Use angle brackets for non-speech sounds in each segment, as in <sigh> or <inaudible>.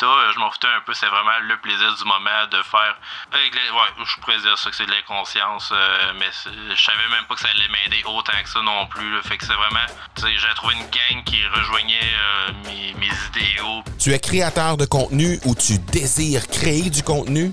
je m'en foutais un peu, c'est vraiment le plaisir du moment de faire. ouais, je pourrais dire ça que c'est de l'inconscience, euh, mais je savais même pas que ça allait m'aider autant que ça non plus. fait que c'est vraiment. J'ai trouvé une gang qui rejoignait euh, mes, mes idéaux. Tu es créateur de contenu ou tu désires créer du contenu?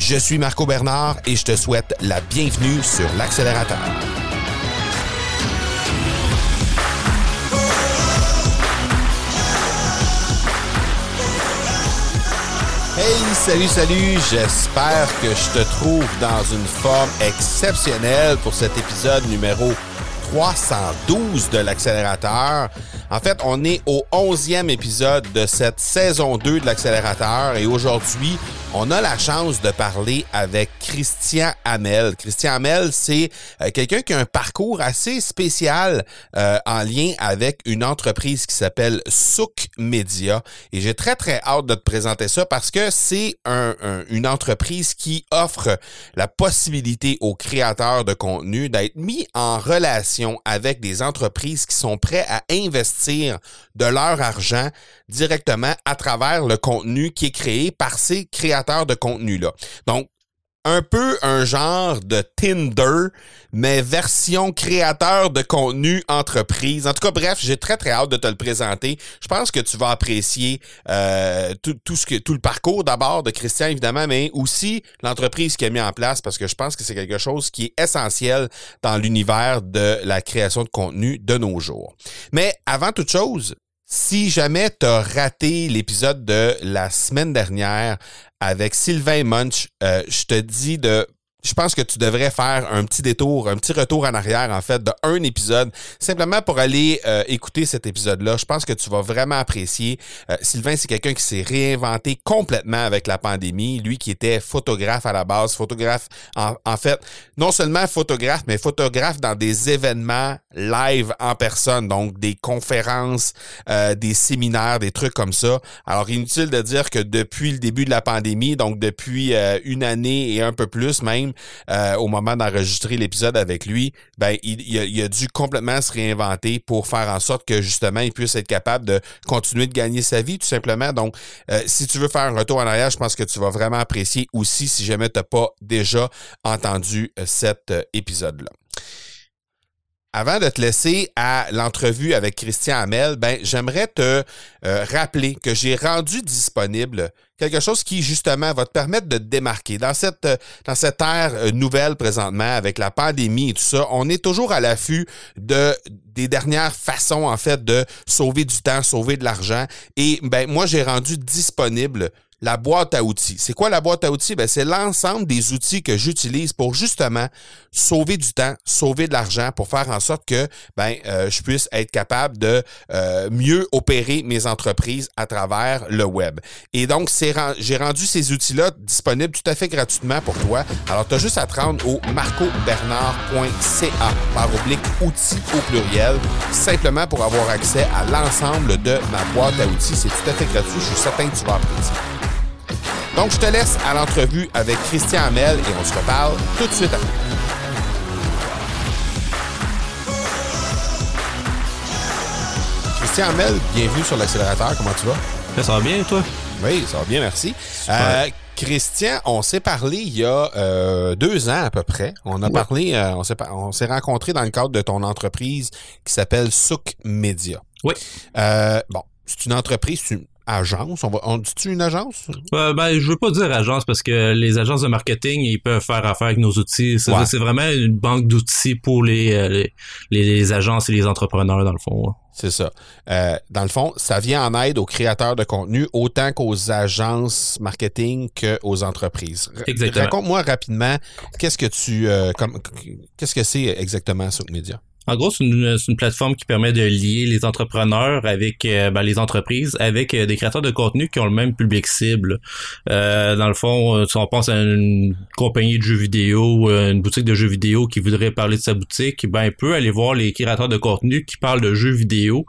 Je suis Marco Bernard et je te souhaite la bienvenue sur l'accélérateur. Hey, salut, salut, j'espère que je te trouve dans une forme exceptionnelle pour cet épisode numéro 312 de l'accélérateur. En fait, on est au 11e épisode de cette saison 2 de l'accélérateur et aujourd'hui, on a la chance de parler avec Christian Hamel. Christian Hamel, c'est euh, quelqu'un qui a un parcours assez spécial euh, en lien avec une entreprise qui s'appelle Souk Media. Et j'ai très, très hâte de te présenter ça parce que c'est un, une entreprise qui offre la possibilité aux créateurs de contenu d'être mis en relation avec des entreprises qui sont prêts à investir de leur argent directement à travers le contenu qui est créé par ces créateurs de contenu-là. Donc, un peu un genre de Tinder, mais version créateur de contenu entreprise. En tout cas, bref, j'ai très très hâte de te le présenter. Je pense que tu vas apprécier euh, tout, ce que tout le parcours d'abord de Christian évidemment, mais aussi l'entreprise qui a mis en place parce que je pense que c'est quelque chose qui est essentiel dans l'univers de la création de contenu de nos jours. Mais avant toute chose, si jamais tu as raté l'épisode de la semaine dernière avec Sylvain Munch, euh, je te dis de je pense que tu devrais faire un petit détour, un petit retour en arrière, en fait, de un épisode, simplement pour aller euh, écouter cet épisode-là. Je pense que tu vas vraiment apprécier. Euh, Sylvain, c'est quelqu'un qui s'est réinventé complètement avec la pandémie. Lui qui était photographe à la base, photographe, en, en fait, non seulement photographe, mais photographe dans des événements live en personne, donc des conférences, euh, des séminaires, des trucs comme ça. Alors, inutile de dire que depuis le début de la pandémie, donc depuis une année et un peu plus même, euh, au moment d'enregistrer l'épisode avec lui, ben il, a, dû complètement se réinventer pour faire en sorte que justement il puisse être capable de continuer de gagner sa vie tout simplement. Donc, euh, si tu veux faire un retour en arrière, je pense que tu vas vraiment apprécier aussi si jamais tu n'as pas déjà entendu euh, cet épisode-là. Avant de te laisser à l'entrevue avec Christian Hamel, ben, j'aimerais te rappeler que j'ai rendu disponible quelque chose qui justement va te permettre de te démarquer. Dans cette, euh, dans cette ère euh, nouvelle présentement, avec la pandémie et tout ça, on est toujours à l'affût de des dernières façons en fait de sauver du temps, sauver de l'argent. Et ben moi j'ai rendu disponible la boîte à outils. C'est quoi la boîte à outils? Ben, c'est l'ensemble des outils que j'utilise pour justement sauver du temps, sauver de l'argent, pour faire en sorte que ben, euh, je puisse être capable de euh, mieux opérer mes entreprises à travers le web. Et donc, j'ai rendu ces outils-là disponibles tout à fait gratuitement pour toi. Alors, tu as juste à te rendre au marcobernard.ca par oblique outils au pluriel, simplement pour avoir accès à l'ensemble de ma boîte à outils. C'est tout à fait gratuit. Je suis certain que tu vas apprécier. Donc, je te laisse à l'entrevue avec Christian Hamel et on se reparle tout de suite après. Christian Hamel, bienvenue sur l'accélérateur. Comment tu vas? Ça va bien, toi? Oui, ça va bien, merci. Euh, Christian, on s'est parlé il y a euh, deux ans à peu près. On a parlé, euh, on s'est rencontré dans le cadre de ton entreprise qui s'appelle Souk Media. Oui. bon, c'est une entreprise, agence? On, va, on dit-tu une agence? Euh, ben, je veux pas dire agence parce que les agences de marketing, ils peuvent faire affaire avec nos outils. C'est vraiment une banque d'outils pour les, euh, les, les, agences et les entrepreneurs, dans le fond. C'est ça. Euh, dans le fond, ça vient en aide aux créateurs de contenu autant qu'aux agences marketing qu'aux entreprises. R- Exactement. Raconte-moi rapidement qu'est-ce que tu euh, qu'est-ce que c'est exactement Media? En gros, c'est une, c'est une plateforme qui permet de lier les entrepreneurs avec euh, ben, les entreprises, avec euh, des créateurs de contenu qui ont le même public cible. Euh, dans le fond, euh, si on pense à une compagnie de jeux vidéo, euh, une boutique de jeux vidéo qui voudrait parler de sa boutique, ben il peut aller voir les créateurs de contenu qui parlent de jeux vidéo,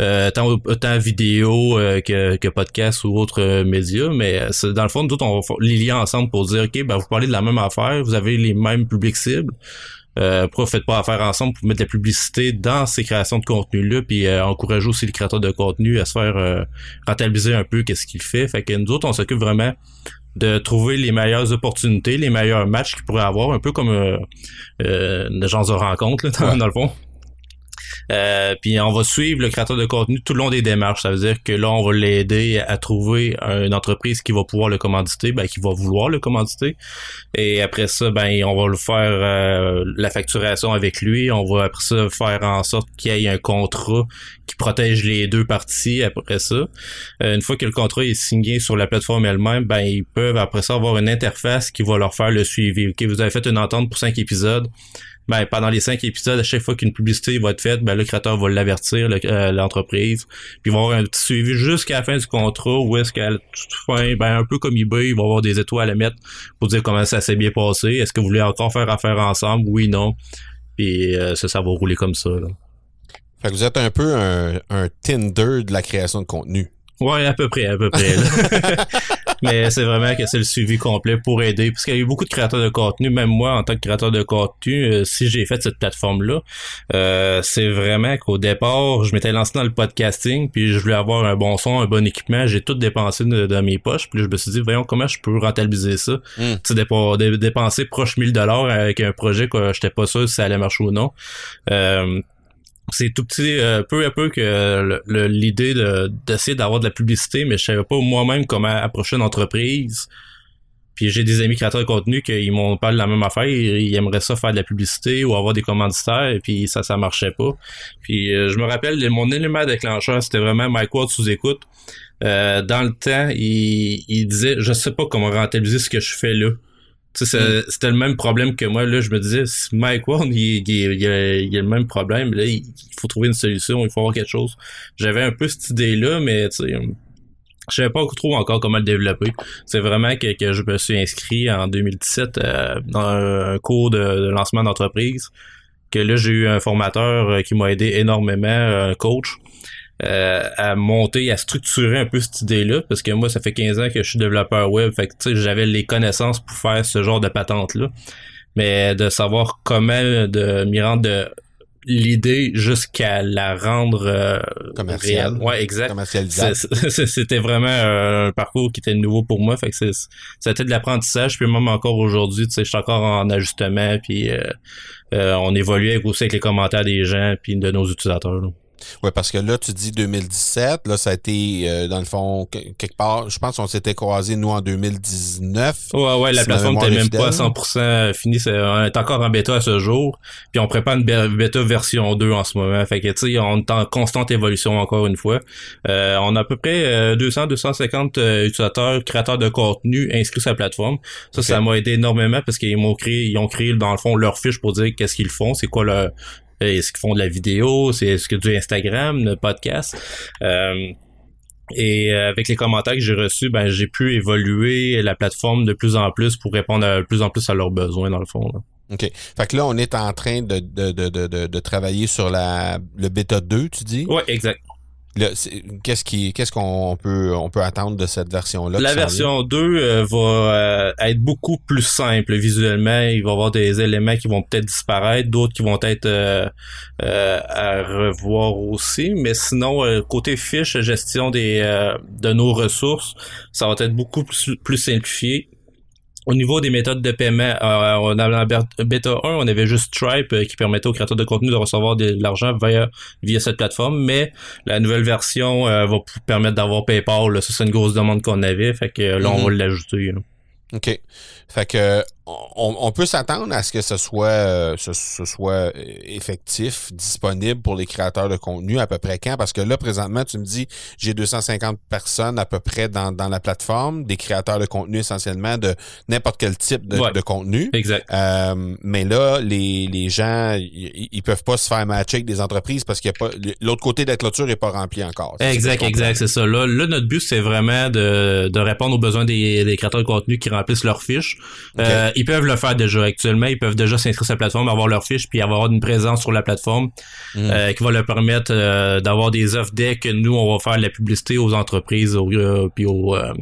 euh, tant, vidéo euh, que, que podcast ou autres euh, médias. Mais euh, dans le fond, nous autres, on les liens ensemble pour dire, OK, ben vous parlez de la même affaire, vous avez les mêmes publics cibles. Euh, pourquoi faites pas affaire ensemble pour mettre de la publicité dans ces créations de contenu-là, puis euh, encourager aussi les créateurs de contenu à se faire euh, rentabiliser un peu qu'est-ce qu'ils fait. Fait que nous autres, on s'occupe vraiment de trouver les meilleures opportunités, les meilleurs matchs qu'ils pourraient avoir, un peu comme euh, euh, une agence de rencontre, là, <laughs> dans, Ouais. dans le fond. Euh, puis on va suivre le créateur de contenu tout le long des démarches. Ça veut dire que là, on va l'aider à trouver une entreprise qui va pouvoir le commanditer, ben, qui va vouloir le commanditer. Et après ça, ben, on va le faire euh, la facturation avec lui. On va après ça faire en sorte qu'il y ait un contrat qui protège les deux parties après ça. Euh, une fois que le contrat est signé sur la plateforme elle-même, ben, ils peuvent après ça avoir une interface qui va leur faire le suivi. Ok, vous avez fait une entente pour cinq épisodes ben, pendant les cinq épisodes, à chaque fois qu'une publicité va être faite, ben, le créateur va l'avertir, euh, l'entreprise. Puis va avoir un petit suivi jusqu'à la fin du contrat où est-ce qu'à toute fin, ben, un peu comme eBay, il va avoir des étoiles à mettre pour dire comment ça s'est bien passé. Est-ce que vous voulez encore faire affaire ensemble? Oui, non. Puis euh, ça, ça va rouler comme ça. Là. Fait que vous êtes un peu un, un Tinder de la création de contenu. Ouais, à peu près, à peu près. là. <laughs> Mais c'est vraiment que c'est le suivi complet pour aider. Parce qu'il y a eu beaucoup de créateurs de contenu, même moi, en tant que créateur de contenu, euh, si j'ai fait cette plateforme-là, euh, c'est vraiment qu'au départ, je m'étais lancé dans le podcasting, puis je voulais avoir un bon son, un bon équipement. J'ai tout dépensé de- dans mes poches, puis là, je me suis dit, voyons, comment je peux rentabiliser ça? Mm. Tu sais, dépenser proche 1000 dollars avec un projet que j'étais pas sûr si ça allait marcher ou non. Euh, c'est tout petit, euh, peu à peu que le- l'idée de d'essayer d'avoir de la publicité, mais je savais pas moi-même comment approcher une entreprise. Puis j'ai des amis créateurs de contenu qui m'ont parlé de la même affaire, ils aimeraient ça faire de la publicité ou avoir des commanditaires, et puis ça, ça marchait pas. Puis euh, je me rappelle, mon élément déclencheur, c'était vraiment Mike Ward sous écoute. Euh, dans le temps, il, il disait, je sais pas comment rentabiliser ce que je fais là. C'est- c'était le même problème que moi. Là, je me disais, si Mike Ward, il, il, il, a, il a le même problème. Là, il, faut trouver une solution, il faut avoir quelque chose. J'avais un peu cette idée-là, mais tu sais, je savais pas trop encore comment le développer. C'est vraiment que, que je me suis inscrit en 2017 euh, dans un, un cours de, de lancement d'entreprise. Que là, j'ai eu un formateur euh, qui m'a aidé énormément, un coach, euh, à monter, à structurer un peu cette idée-là, parce que moi, ça fait 15 ans que je suis développeur web, fait que tu sais, j'avais les connaissances pour faire ce genre de patente-là. Mais de savoir comment de m'y rendre de l'idée jusqu'à la rendre euh, Commerciale. réelle. Ouais, exact. C'était vraiment euh, un parcours qui était nouveau pour moi. Fait que c'est- c'était de l'apprentissage. Puis même encore aujourd'hui, tu sais, je suis encore en ajustement. Puis euh, euh, on évolue avec- aussi avec les commentaires des gens puis de nos utilisateurs. là. Ouais, parce que là, tu dis 2017, là, ça a été, euh, dans le fond, que- quelque part, je pense qu'on s'était croisés, nous, en 2019. Ouais, ouais, la Si plateforme n'était même pas à fidèle. 100% finie. C'est, on est encore en bêta à ce jour. Puis on prépare une bêta version 2 en ce moment. Fait que, tu sais, on est en constante évolution encore une fois. Euh, on a à peu près euh, 200-250 euh, utilisateurs, créateurs de contenu inscrits sur la plateforme. Ça, ça m'a aidé énormément parce qu'ils m'ont créé, ils ont créé, dans le fond, leur fiche pour dire qu'est-ce qu'ils font, c'est quoi leur... Est-ce qu'ils font de la vidéo? C'est est-ce que du Instagram, le podcast? Euh, et euh, avec les commentaires que j'ai reçus, ben j'ai pu évoluer la plateforme de plus en plus pour répondre à, de plus en plus à leurs besoins dans le fond. là. OK. Fait que là, on est en train de, de, de, de, de, travailler sur la, le bêta 2, tu dis? Ouais, exact. Qu'est-ce qui, qu'est-ce qu'on peut, on peut attendre de cette version-là? La version 2 euh, va euh, être beaucoup plus simple visuellement. Il va y avoir des éléments qui vont peut-être disparaître, d'autres qui vont être euh, euh, à revoir aussi. Mais sinon, euh, côté fiche, gestion des euh, de nos ressources, ça va être beaucoup plus, plus simplifié. Au niveau des méthodes de paiement, euh, on a la ber- bêta 1, on avait juste Stripe euh, qui permettait aux créateurs de contenu de recevoir de l'argent via, via cette plateforme, mais la nouvelle version euh, va permettre d'avoir PayPal. là. Ça, c'est une grosse demande qu'on avait, fait que euh, là, on Mhm. va l'ajouter. là. OK. Fait que on, on peut s'attendre à ce que ce soit, euh, ce, ce soit euh, effectif, disponible pour les créateurs de contenu à peu près quand? Parce que là, présentement, tu me dis, j'ai 250 personnes à peu près dans, dans la plateforme, des créateurs de contenu essentiellement de n'importe quel type de, Ouais. de contenu. Exact. Euh, mais là, les, les gens, ils, peuvent pas se faire matcher avec des entreprises parce qu'il y a pas l'autre côté de la clôture est pas rempli encore. Que Exact, exact, c'est ça. Là, là, notre but, c'est vraiment de, de répondre aux besoins des, des créateurs de contenu qui remplissent leurs fiches. Euh, ils peuvent le faire déjà actuellement. Ils peuvent déjà s'inscrire sur la plateforme, avoir leur fiche, puis avoir une présence sur la plateforme Mhm. euh, qui va leur permettre euh, d'avoir des offres dès que nous, on va faire de la publicité aux entreprises aux, euh, puis aux, euh,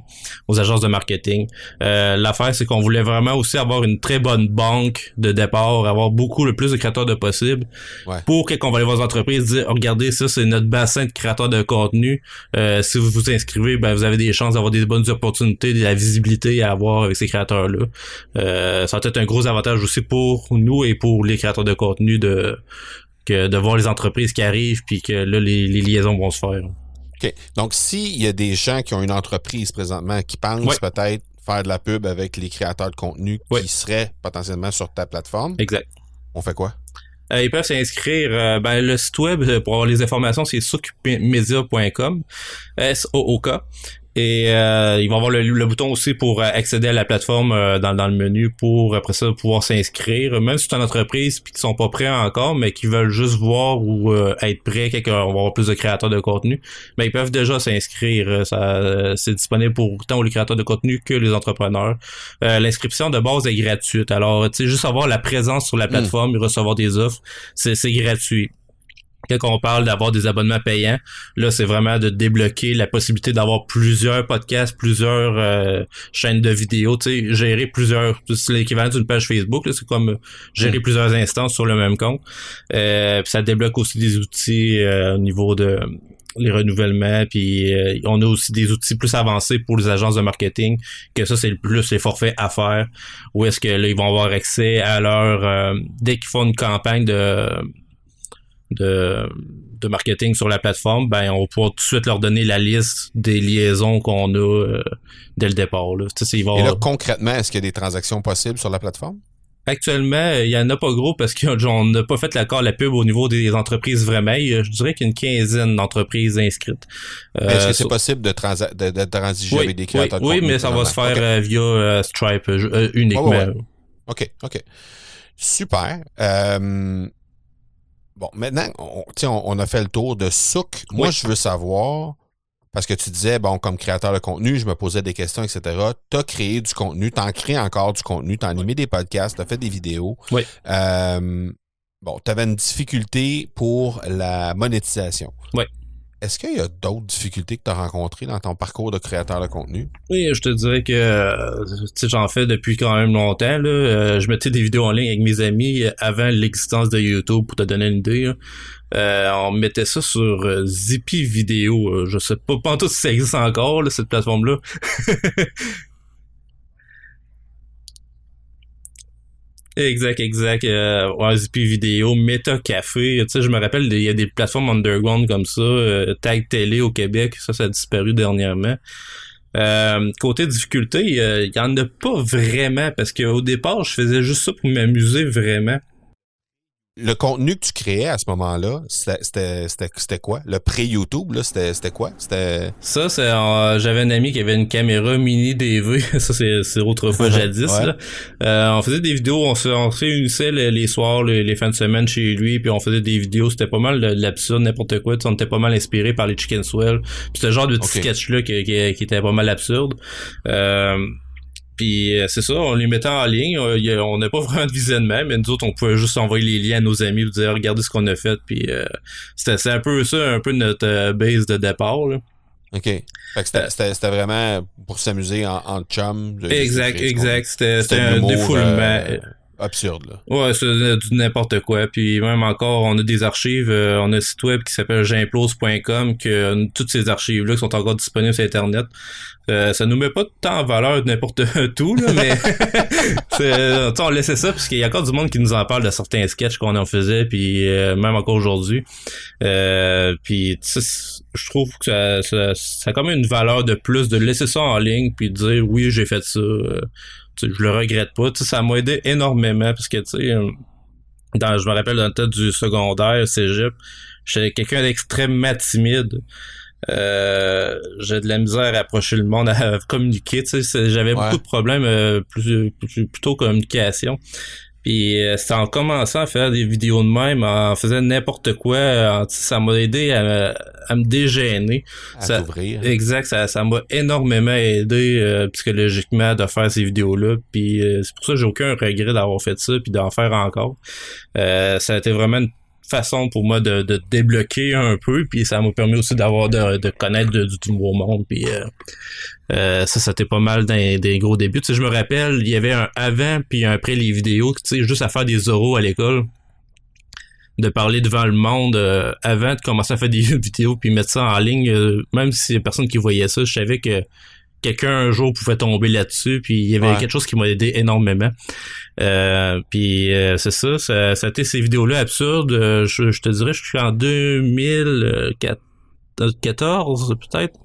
aux agences de marketing. Euh, L'affaire, c'est qu'on voulait vraiment aussi avoir une très bonne banque de départ, avoir beaucoup le plus de créateurs de possible Ouais. pour que qu'on va aller voir les entreprises dire Oh, regardez ça c'est notre bassin de créateurs de contenu Euh, si vous vous inscrivez ben vous avez des chances d'avoir des bonnes opportunités de la visibilité à avoir avec ces créateurs là euh, ça va être un gros avantage aussi pour nous et pour les créateurs de contenu de que de voir les entreprises qui arrivent puis que là les, les liaisons vont se faire OK. Donc, s'il y a des gens qui ont une entreprise présentement qui pensent Ouais. peut-être faire de la pub avec les créateurs de contenu Ouais. qui seraient potentiellement sur ta plateforme, exact on fait quoi? Euh, ils peuvent s'inscrire. euh, ben, le site web euh, pour avoir les informations, c'est sookmedia.com. S-O-O-K. Et euh, ils vont avoir le, le bouton aussi pour euh, accéder à la plateforme euh, dans, dans le menu pour après ça pouvoir s'inscrire. Même si c'est une entreprise puis qui sont pas prêts encore, mais qui veulent juste voir ou euh, être prêts quand on va avoir plus de créateurs de contenu, ben ils peuvent déjà s'inscrire. Euh, Ça, euh, c'est disponible pour tant les créateurs de contenu que les entrepreneurs. Euh, L'inscription de base est gratuite. Alors, tu sais, juste avoir la présence sur la plateforme et recevoir des offres, c'est c'est gratuit. Quand on parle d'avoir des abonnements payants, là, c'est vraiment de débloquer la possibilité d'avoir plusieurs podcasts, plusieurs euh, chaînes de vidéos, tu sais, gérer plusieurs, c'est l'équivalent d'une page Facebook, là, c'est comme gérer plusieurs instances sur le même compte. Euh, ça débloque aussi des outils euh, au niveau de les renouvellements, puis euh, on a aussi des outils plus avancés pour les agences de marketing, que ça, c'est le plus les forfaits à faire, où est-ce que là, ils vont avoir accès à leur... euh, dès qu'ils font une campagne de de, de marketing sur la plateforme, ben on va pouvoir tout de suite leur donner la liste des liaisons qu'on a euh, dès le départ. Là. Tu sais, ils vont- Et là, concrètement, est-ce qu'il y a des transactions possibles sur la plateforme? Actuellement, il y en a pas gros parce qu'on n'a pas fait l'accord la pub au niveau des entreprises vraiment. Il y a- Je dirais qu'il y a une quinzaine d'entreprises inscrites. Euh, est-ce que c'est sur- possible de, transa- de, de transiger oui, avec des oui, créateurs de oui, mais ça va se faire euh, via euh, Stripe euh, euh, uniquement. Ouais, ouais, OK, OK. Super. Bon, maintenant, on, on, on a fait le tour de Souk. Moi, je veux savoir, parce que tu disais, bon, comme créateur de contenu, je me posais des questions, etc. Tu as créé du contenu, tu en crées encore du contenu, tu as animé des podcasts, tu as fait des vidéos. Oui. Euh, bon, tu avais une difficulté pour la monétisation. Oui. Est-ce qu'il y a d'autres difficultés que tu as rencontrées dans ton parcours de créateur de contenu? Oui, je te dirais que euh, j'en fais depuis quand même longtemps. Là. Euh, je mettais des vidéos en ligne avec mes amis euh, avant l'existence de YouTube, pour te donner une idée. on mettait ça sur Zippy Vidéo. Je sais pas, pas tout si ça existe encore, cette plateforme-là. <laughs> Exact, exact. Euh, Zippy Vidéo, Meta Café. Tu sais, je me rappelle, il y a des plateformes underground comme ça. euh, Tag Télé au Québec, ça, ça a disparu dernièrement. Euh, côté difficulté, euh, il y en a pas vraiment parce qu'au départ, je faisais juste ça pour m'amuser vraiment. Le contenu que tu créais à ce moment-là, c'était- quoi? Le pré-YouTube, là, c'était c'était quoi? C'était. Ça, c'est euh, j'avais un ami qui avait une caméra mini DV. <laughs> ça, c'est autrefois <laughs> jadis. Ouais. là. Euh, on faisait des vidéos, on se, on se réunissait les, les soirs, les, les fins de semaine chez lui, puis on faisait des vidéos. C'était pas mal de, de l'absurde, n'importe quoi. On était pas mal inspiré par les Chicken Swell. Puis ce genre de petits Ok. sketchs-là qui, qui, qui étaient pas mal absurdes. Euh, puis euh, c'est ça, on les mettait en ligne. Euh, on n'a pas <laughs> vraiment de visionnement, mais nous autres, on pouvait juste envoyer les liens à nos amis, pour dire regardez ce qu'on a fait. Puis euh, c'était c'est un peu ça, un peu notre euh, base de départ. Là. OK. Fait que c'était- vraiment pour s'amuser en, en chum. Exact, exact. C'était un défoulement. euh. Absurde, là. Ouais, c'est du n'importe quoi. Puis même encore, on a des archives. euh, on a un site web qui s'appelle j'implose.com que euh, toutes ces archives-là qui sont encore disponibles sur Internet. Euh, ça nous met pas tant en valeur n'importe <laughs> tout, là, mais <laughs> euh, on laissait ça parce qu'il y a encore du monde qui nous en parle de certains sketchs qu'on en faisait, puis euh, même encore aujourd'hui. Puis je trouve que ça, ça, ça a quand même une valeur de plus de laisser ça en ligne puis de dire oui j'ai fait ça. Euh, je le regrette pas. Tu sais, ça m'a aidé énormément parce que, tu sais, dans, je me rappelle dans le temps du secondaire, cégep, j'étais quelqu'un d'extrêmement timide. Euh, j'ai de la misère à approcher le monde, à <laughs> communiquer. Tu sais, j'avais beaucoup de problèmes, euh, plus, plutôt communication. Puis euh, c'est en commençant à faire des vidéos de même, en faisant n'importe quoi, ça m'a aidé à, à, me dégêner. À ça. Exact, ça ça m'a énormément aidé euh, psychologiquement de faire ces vidéos-là. Puis euh, c'est pour ça que j'ai aucun regret d'avoir fait ça puis d'en faire encore. ça a été vraiment une façon pour moi de, de débloquer un peu puis ça m'a permis aussi d'avoir de, de connaître du, nouveau monde puis euh, euh, ça c'était pas mal dans des gros débuts tu sais je me rappelle il y avait un avant puis un après les vidéos tu sais juste à faire des oraux à l'école de parler devant le monde euh, avant de commencer à faire des <laughs> vidéos puis mettre ça en ligne même si c'est personne qui voyait ça je savais que quelqu'un un jour pouvait tomber là-dessus puis il y avait Ouais. quelque chose qui m'a aidé énormément. Euh, puis euh, c'est ça, ça ça a été ces vidéos là absurdes. Euh, je, je te dirais je suis en 2014 peut-être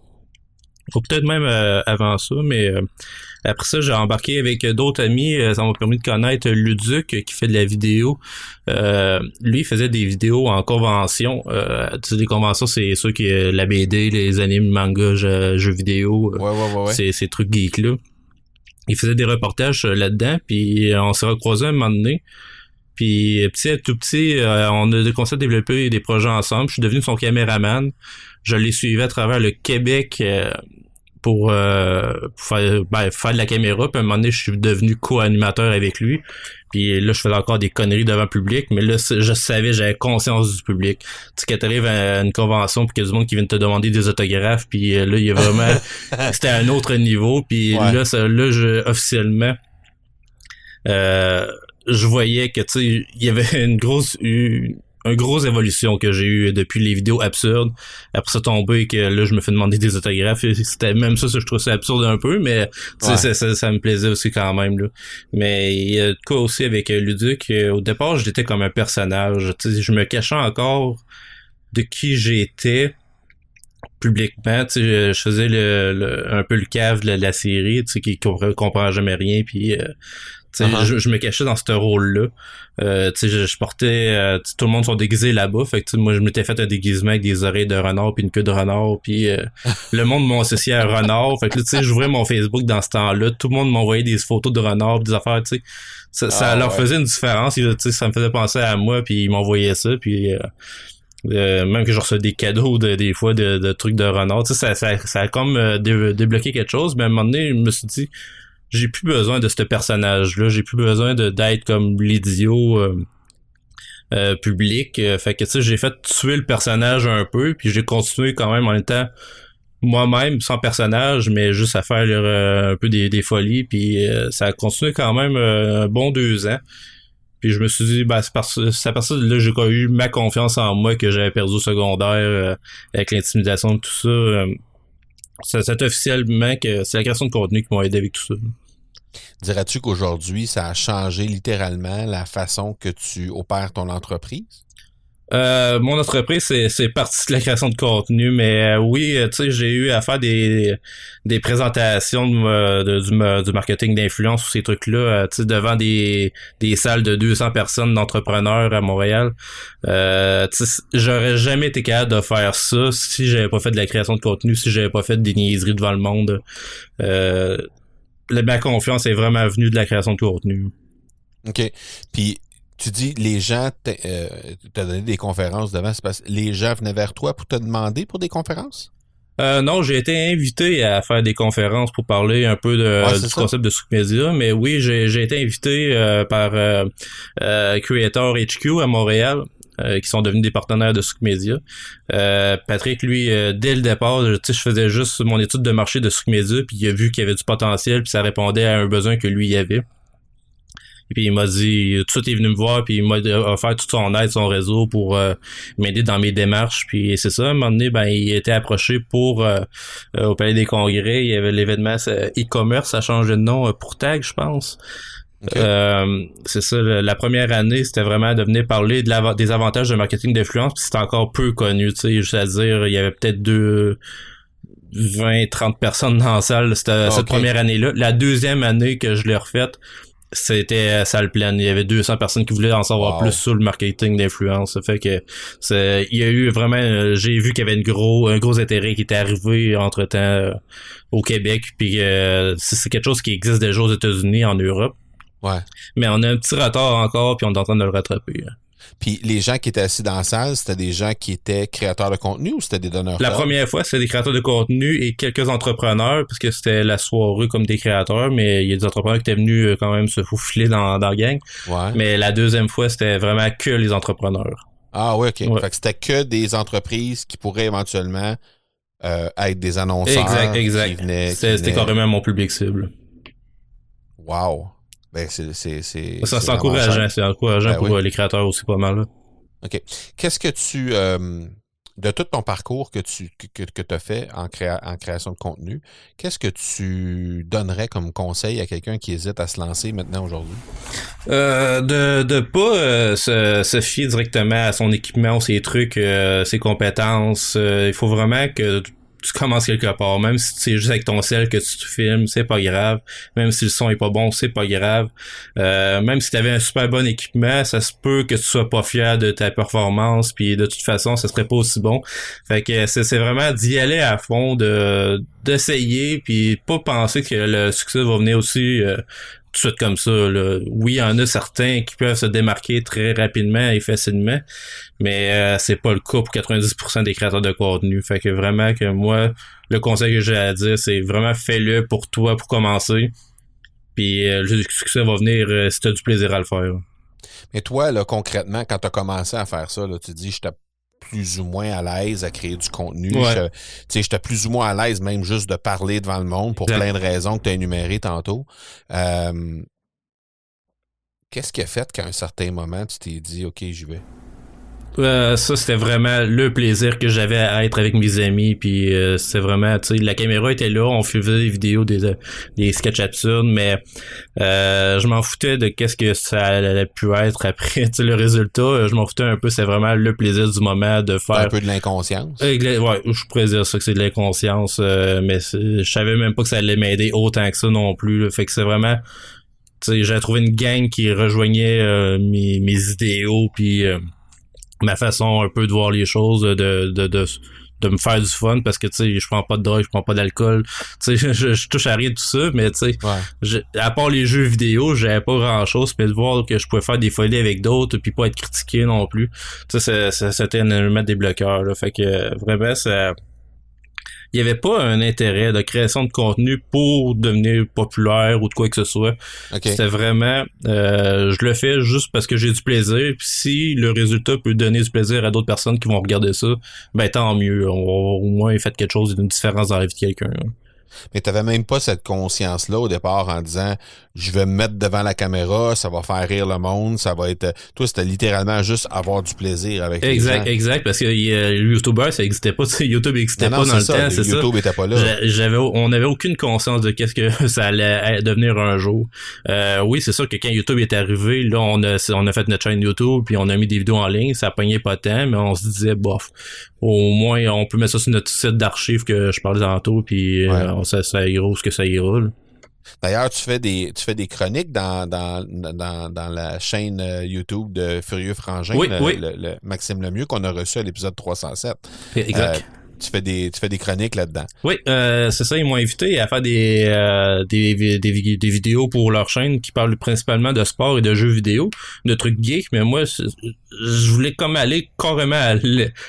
ou peut-être même euh, avant ça mais euh, après ça j'ai embarqué avec d'autres amis euh, ça m'a permis de connaître Luduc euh, qui fait de la vidéo. Euh, lui il faisait des vidéos en convention. Euh, tu sais, les conventions c'est ceux qui euh, la BD les animes manga jeux, jeux vidéo euh, Ouais, ouais, ouais, ouais. ces, ces trucs geeks là il faisait des reportages euh, là-dedans puis euh, on s'est recroisés un moment donné puis euh, petit à tout petit euh, on a commencé à développer des projets ensemble. Je suis devenu son caméraman. Je l'ai suivi à travers le Québec euh, pour, euh, pour faire, ben, faire de la caméra. Puis à un moment donné je suis devenu co-animateur avec lui. Puis là je faisais encore des conneries devant le public. Mais là je savais j'avais conscience du public. Tu sais quand t'arrives à une convention puis qu'il y a du monde qui vient te demander des autographes puis euh, là il y a vraiment <laughs> c'était à un autre niveau. Puis Ouais. là ça, là je officiellement euh, je voyais que tu sais il y avait <laughs> une grosse une, une grosse évolution que j'ai eu depuis les vidéos absurdes. Après ça tomber que là je me fais demander des autographes. C'était même ça, je trouve ça absurde un peu mais Ouais. ça, ça, ça me plaisait aussi quand même là. Mais il y a de quoi aussi avec euh, Luduc euh, au départ j'étais comme un personnage tu sais je me cachais encore de qui j'étais publiquement, tu sais, je, faisais le, le- un peu le cave de la, série, tu sais, qui comprend, comprend jamais rien, puis euh, tu sais, Uh-huh. je, je me cachais dans ce rôle-là. Euh, tu sais, je, je portais, euh, tu sais, tout le monde sont déguisés là-bas, fait que tu sais, moi je m'étais fait un déguisement avec des oreilles de renard puis une queue de renard, puis euh, <laughs> le monde m'a associé à un renard, fait que là, tu sais, j'ouvrais mon Facebook dans ce temps-là, tout le monde m'envoyait des photos de renard, pis des affaires, tu sais, ça, ça Ah, leur ouais. faisait une différence, tu sais, ça me faisait penser à moi, puis ils m'envoyaient ça, puis euh, même que je reçois des cadeaux de, des fois de, de trucs de renard. Tu sais, ça, ça, ça a comme euh, dé- débloqué quelque chose, mais à un moment donné, je me suis dit, j'ai plus besoin de ce personnage-là, j'ai plus besoin de d'être comme l'idiot euh, euh, public. Euh, fait que tu sais, j'ai fait tuer le personnage un peu, puis j'ai continué quand même en étant moi-même sans personnage, mais juste à faire euh, un peu des, des folies, puis ça a continué quand même un bon deux ans. Puis je me suis dit, ben, c'est à partir de là que j'ai eu ma confiance en moi que j'avais perdu au secondaire euh, avec l'intimidation et tout ça. euh, c'est officiellement que c'est la création de contenu qui m'a aidé avec tout ça. Dirais-tu qu'aujourd'hui, ça a changé littéralement la façon que tu opères ton entreprise? Euh, mon entreprise, c'est, partie de la création de contenu, mais euh, oui, euh, tu sais, j'ai eu à faire des, des présentations de, du, ma- du marketing d'influence ou ces trucs-là, tu sais, devant des, des salles de 200 personnes d'entrepreneurs à Montréal. J'aurais jamais été capable de faire ça si j'avais pas fait de la création de contenu, si j'avais pas fait des niaiseries devant le monde. La- ma confiance est vraiment venue de la création de contenu. OK. Puis, tu dis, les gens t'a- euh, t'as donné des conférences devant, c'est parce que les gens venaient vers toi pour te demander pour des conférences? Euh, non, j'ai été invité à faire des conférences pour parler un peu de, Ouais, c'est du ça. concept de Media, mais oui, j'ai, été invité euh, par Creator HQ à Montréal, euh, qui sont devenus des partenaires de Media. Euh, Patrick, lui, euh, dès le départ, je- je faisais juste mon étude de marché de Media, puis il a vu qu'il y avait du potentiel, puis ça répondait à un besoin que lui y avait. Et puis il m'a dit, tout de suite, il est venu me voir, puis il m'a offert toute son aide, son réseau pour euh, m'aider dans mes démarches. Puis c'est ça, à un moment donné, ben, il était approché pour euh, euh, au Palais des Congrès, il y avait l'événement e-commerce, ça a changé de nom euh, pour Tag, je pense. Euh, c'est ça, la première année, c'était vraiment de venir parler de des avantages de marketing d'influence, puis c'était encore peu connu, tu sais, juste à dire, il y avait peut-être deux 20-30 personnes dans la salle cette, Ah, cette ok. première année-là. La deuxième année que je l'ai refaite, c'était salle pleine. Il y avait 200 personnes qui voulaient en savoir Wow. plus sur le marketing d'influence. Ça fait que c'est, il y a eu vraiment, euh, j'ai vu qu'il y avait une gros, un gros intérêt qui était arrivé entre temps au Québec. Puis euh, c'est quelque chose qui existe déjà aux États-Unis, en Europe. Ouais. Mais on a un petit retard encore, puis on est en train de le rattraper. Puis les gens qui étaient assis dans la salle, c'était des gens qui étaient créateurs de contenu ou c'était des donneurs La première fois, c'était des créateurs de contenu et quelques entrepreneurs, parce que c'était la soirée comme des créateurs, mais il y a des entrepreneurs qui étaient venus euh, quand même se faufiler dans, dans la gang. Ouais. Mais la deuxième fois, c'était vraiment que les entrepreneurs. Ah oui, OK. Ouais. Fait que c'était que des entreprises qui pourraient éventuellement euh, être des annonceurs. Exact, exact. C'était carrément mon public cible. Wow. Ben, c'est, c'est, c'est, Ça, c'est encourageant, c'est encourageant Ben pour oui. euh, les créateurs aussi pas mal. là. Qu'est-ce que tu, euh, de tout ton parcours que tu que, que, as fait en, créa- en création de contenu, qu'est-ce que tu donnerais comme conseil à quelqu'un qui hésite à se lancer maintenant aujourd'hui? Euh, de de pas euh, se, se fier directement à son équipement, ses trucs, ses compétences. Il faut vraiment que tu commences quelque part. Même si c'est juste avec ton sel que tu te filmes, c'est pas grave. Même si le son est pas bon, c'est pas grave. Euh, même si tu avais un super bon équipement, ça se peut que tu sois pas fier de ta performance, puis de toute façon, ça serait pas aussi bon. Fait que c'est vraiment d'y aller à fond, de d'essayer, puis pas penser que le succès va venir aussi euh, tout de suite comme ça. Là. Oui, il y en a certains qui peuvent se démarquer très rapidement et facilement, mais euh, c'est pas le cas pour 90% des créateurs de contenu. Fait que vraiment que moi, le conseil que j'ai à dire, c'est vraiment fais-le pour toi pour commencer. Puis euh, le succès va venir euh, si t'as du plaisir à le faire. Mais toi, là, concrètement, quand tu as commencé à faire ça, là, tu dis, j'étais plus ou moins à l'aise à créer du contenu. Ouais. Je- Tu sais, j'étais plus ou moins à l'aise même juste de parler devant le monde pour plein de raisons que tu as énumérées tantôt. Euh, Qu'est-ce qui a fait qu'à un certain moment, tu t'es dit, OK, j'y vais? Euh, ça c'était vraiment le plaisir que j'avais à être avec mes amis puis euh, c'est vraiment tu sais la caméra était là on faisait des vidéos des des sketchs absurdes mais euh, je m'en foutais de qu'est-ce que ça allait pu être après <laughs> tu sais le résultat euh, je m'en foutais un peu c'est vraiment le plaisir du moment de Un faire peu de l'inconscience. Euh, ouais, je pourrais dire ça que c'est de l'inconscience, euh, mais je savais même pas que ça allait m'aider autant que ça non plus. là. Fait que c'est vraiment, tu sais, j'ai trouvé une gang qui rejoignait euh, mes, mes idéaux puis euh, ma façon un peu de voir les choses, de de de, de me faire du fun parce que tu sais, je prends pas de drogue, je prends pas d'alcool, <laughs> tu sais, je, je touche à rien de tout ça, mais tu sais, Ouais. à part les jeux vidéo, j'avais pas grand chose, mais de voir que je pouvais faire des folies avec d'autres, puis pas être critiqué non plus. Tu sais, c'était un élément débloqueur, là. Fait que vraiment, ça. Il y avait pas un intérêt de création de contenu pour devenir populaire ou de quoi que ce soit. OK. C'était vraiment, euh, je le fais juste parce que j'ai du plaisir. Puis si le résultat peut donner du plaisir à d'autres personnes qui vont regarder ça, ben tant mieux. On va au moins fait quelque chose d'une différence dans la vie de quelqu'un. Mais t'avais même pas cette conscience-là au départ en disant je vais me mettre devant la caméra, ça va faire rire le monde, ça va être. Toi, c'était littéralement juste avoir du plaisir avec Exact, les gens. exact, parce que euh, YouTuber, ça existait pas, <laughs> tu YouTube existait Non, non, pas dans le ça, temps, c'est ça. YouTube était pas là. J'a- J'avais, on n'avait aucune conscience de qu'est-ce que <laughs> ça allait devenir un jour. Euh, oui, c'est sûr que quand YouTube est arrivé, là, on a, on a fait notre chaîne YouTube, puis on a mis des vidéos en ligne, ça pognait pas tant, mais on se disait, bof, au moins, on peut mettre ça sur notre site d'archives que je parlais tantôt, puis Ouais. euh, ça, ça ira ce que ça ira. là. D'ailleurs, tu fais des tu fais des chroniques dans, dans, dans, dans la chaîne euh, YouTube de Furieux Frangin, Oui, le, oui. le- le Maxime Lemieux qu'on a reçu à l'épisode 307. Exact. Euh, tu fais des tu fais des chroniques là-dedans. Oui, euh, c'est ça, ils m'ont invité à faire des, euh, des, des, des vidéos pour leur chaîne qui parlent principalement de sport et de jeux vidéo, de trucs geeks, mais moi, je voulais comme aller carrément à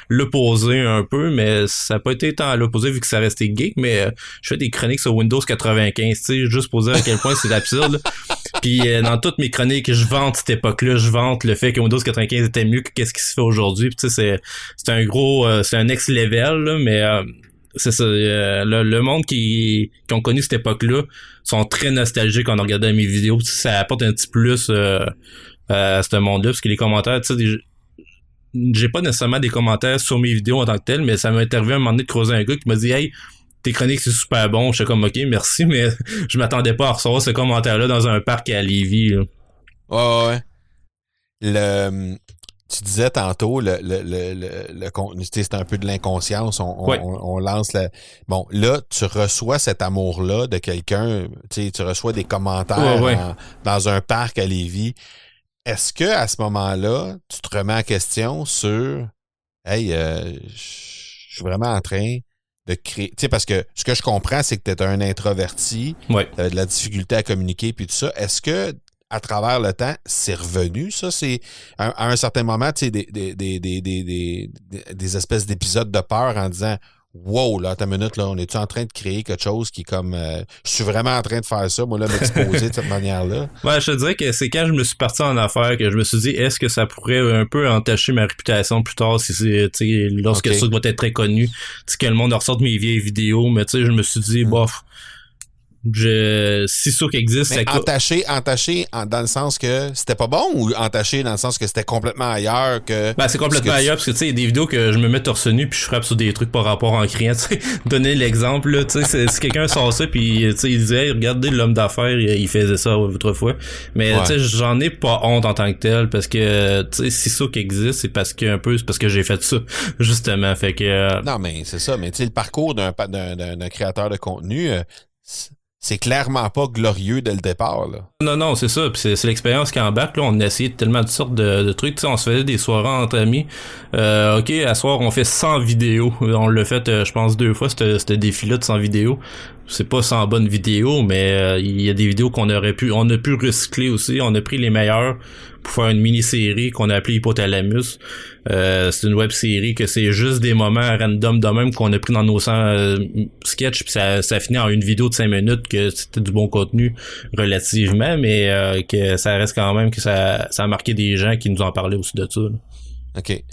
l'opposé un peu, mais ça n'a pas été tant à l'opposé vu que ça restait geek, mais euh, je fais des chroniques sur Windows 95, tu sais, juste pour dire à quel point c'est absurde. <laughs> Puis euh, dans toutes mes chroniques, je vante cette époque-là, je vante le fait que Windows 95 était mieux que qu'est-ce qui se fait aujourd'hui. Puis tu sais, c'est c'est un gros, euh, c'est un next level, là, mais euh, c'est ça. euh, le, le monde qui, qui ont connu cette époque-là sont très nostalgiques quand on regardait mes vidéos. Ça apporte un petit plus euh, à ce monde-là, parce que les commentaires, tu sais, j'ai pas nécessairement des commentaires sur mes vidéos en tant que tel, mais ça m'est arrivé à un moment donné de croiser un gars qui m'a dit Hey, tes chroniques c'est super bon. J'étais comme ok, merci, mais <laughs> je m'attendais pas à recevoir ce commentaire-là dans un parc à Lévis. là. Ouais, ouais. Le, tu disais tantôt, le, le, le, le, contenu, c'est un peu de l'inconscience. On, on, lance. Bon, là, tu reçois cet amour-là de quelqu'un. Tu reçois des commentaires dans un parc à Lévis. Est-ce que à ce moment-là, tu te remets en question sur Hey, euh, je suis vraiment en train de créer. Tu sais, parce que ce que je comprends, c'est que tu es un introverti, ouais. de la difficulté à communiquer puis tout ça. Est-ce que à travers le temps, c'est revenu, ça? C'est à, un certain moment, tu sais, des, des, des, des, des espèces d'épisodes de peur en disant Wow, là, ta minute, là, on est-tu en train de créer quelque chose qui comme euh, je suis vraiment en train de faire ça, moi là, m'exposer de cette manière-là? <laughs> Ouais, je te dirais que c'est quand je me suis parti en affaires que je me suis dit est-ce que ça pourrait un peu entacher ma réputation plus tard si c'est lorsque ça doit être très connu, que le monde ressorte mes vieilles vidéos, mais tu sais, je me suis dit, hmm. bof, je si sûr qu'il existe mais entaché entaché dans le sens que c'était pas bon ou entaché dans le sens que c'était complètement ailleurs que ben c'est complètement ailleurs parce que tu sais il y a des vidéos que je me mets torse nu puis je frappe sur des trucs par rapport en criant <laughs> tu sais. Donner l'exemple là tu sais si quelqu'un sort ça puis tu sais il disait regardez l'homme d'affaires il, faisait ça autrefois. Mais tu sais j'en ai pas honte en tant que tel parce que tu sais si ça qui existe c'est parce que un peu c'est parce que j'ai fait ça <laughs> justement. Fait que euh, non mais c'est ça. Mais tu sais le parcours d'un d'un créateur de contenu euh, c'est clairement pas glorieux dès le départ. Là. Non, non, c'est ça. Puis c'est, l'expérience qui embarque. Là, on a essayé tellement de sortes de, trucs. on se faisait des soirées entre amis. Euh, ok, à soir, on fait 100 vidéos. On l'a fait, euh, je pense, deux fois, c'était défi-là de 100 vidéos. C'est pas 100 bonnes vidéos, mais euh, il y a des vidéos qu'on aurait pu... On a pu recycler aussi. On a pris les meilleures pour faire une mini-série qu'on a appelée Hypothalamus. Euh, c'est une web série que c'est juste des moments random de même qu'on a pris dans nos 100 euh, sketchs puis ça, ça finit en une vidéo de 5 minutes que c'était du bon contenu relativement mais euh, que ça reste quand même que ça, ça a marqué des gens qui nous en parlaient aussi de ça. OK.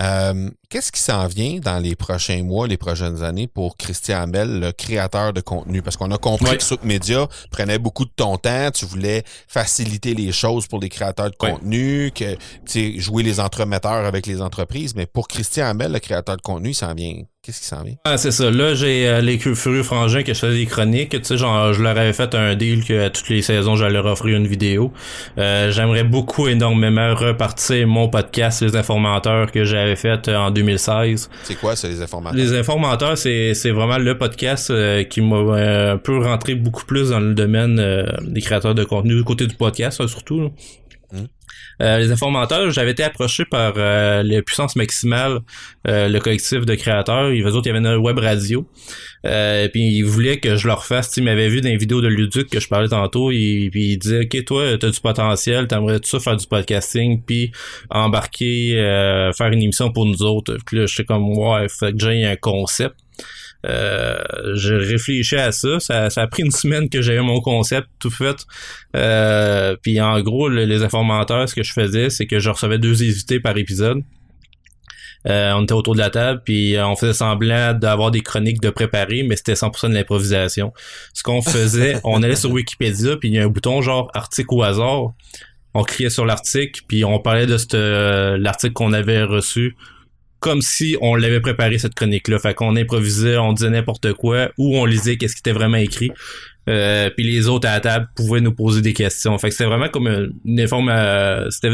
Euh, qu'est-ce qui s'en vient dans les prochains mois, les prochaines années pour Christian Bell, le créateur de contenu? Parce qu'on a compris que Souk Media prenait beaucoup de ton temps, tu voulais faciliter les choses pour les créateurs de contenu, que tu jouer les entremetteurs avec les entreprises, mais pour Christian Bell, le créateur de contenu, il s'en vient Qu'est-ce qui s'en vient? Ah, c'est ça. Là, j'ai euh, les furieux frangins que je faisais des chroniques. Tu sais, genre, je leur avais fait un deal que toutes les saisons, j'allais leur offrir une vidéo. Euh, j'aimerais beaucoup, énormément repartir mon podcast Les Informateurs que j'avais fait euh, en 2016. C'est quoi, ça, Les Informateurs? Les Informateurs, c'est, c'est vraiment le podcast qui m'a un peu rentré beaucoup plus dans le domaine des créateurs de contenu, du côté du podcast, surtout. Euh, les informateurs, j'avais été approché par euh, les puissances maximales, euh, le collectif de créateurs. Ils autres, il y avait une web radio. Euh, puis ils voulaient que je leur fasse. Ils m'avaient vu dans les vidéos de Luduc que je parlais tantôt. Et, puis ils disaient Ok, toi, t'as du potentiel, t'aimerais tout ça faire du podcasting, puis embarquer, faire une émission pour nous autres? Puis là, j'étais comme Ouais, fait que j'ai un concept. Euh, je réfléchis à ça. ça. ça. a pris une semaine que j'avais mon concept tout fait. Euh, puis en gros, les informateurs, ce que je faisais, c'est que je recevais deux invités par épisode. Euh, on était autour de la table, puis on faisait semblant d'avoir des chroniques de préparer, mais c'était 100% de l'improvisation. Ce qu'on faisait, <laughs> on allait sur Wikipédia, puis il y a un bouton genre article au hasard. On criait sur l'article, puis on parlait de l'article qu'on avait reçu comme si on l'avait préparé cette chronique-là. Fait qu'on improvisait, on disait n'importe quoi, ou on lisait qu'est-ce qui était vraiment écrit. Euh, puis les autres à la table pouvaient nous poser des questions. Fait que c'était vraiment comme une, forme... Euh, c'était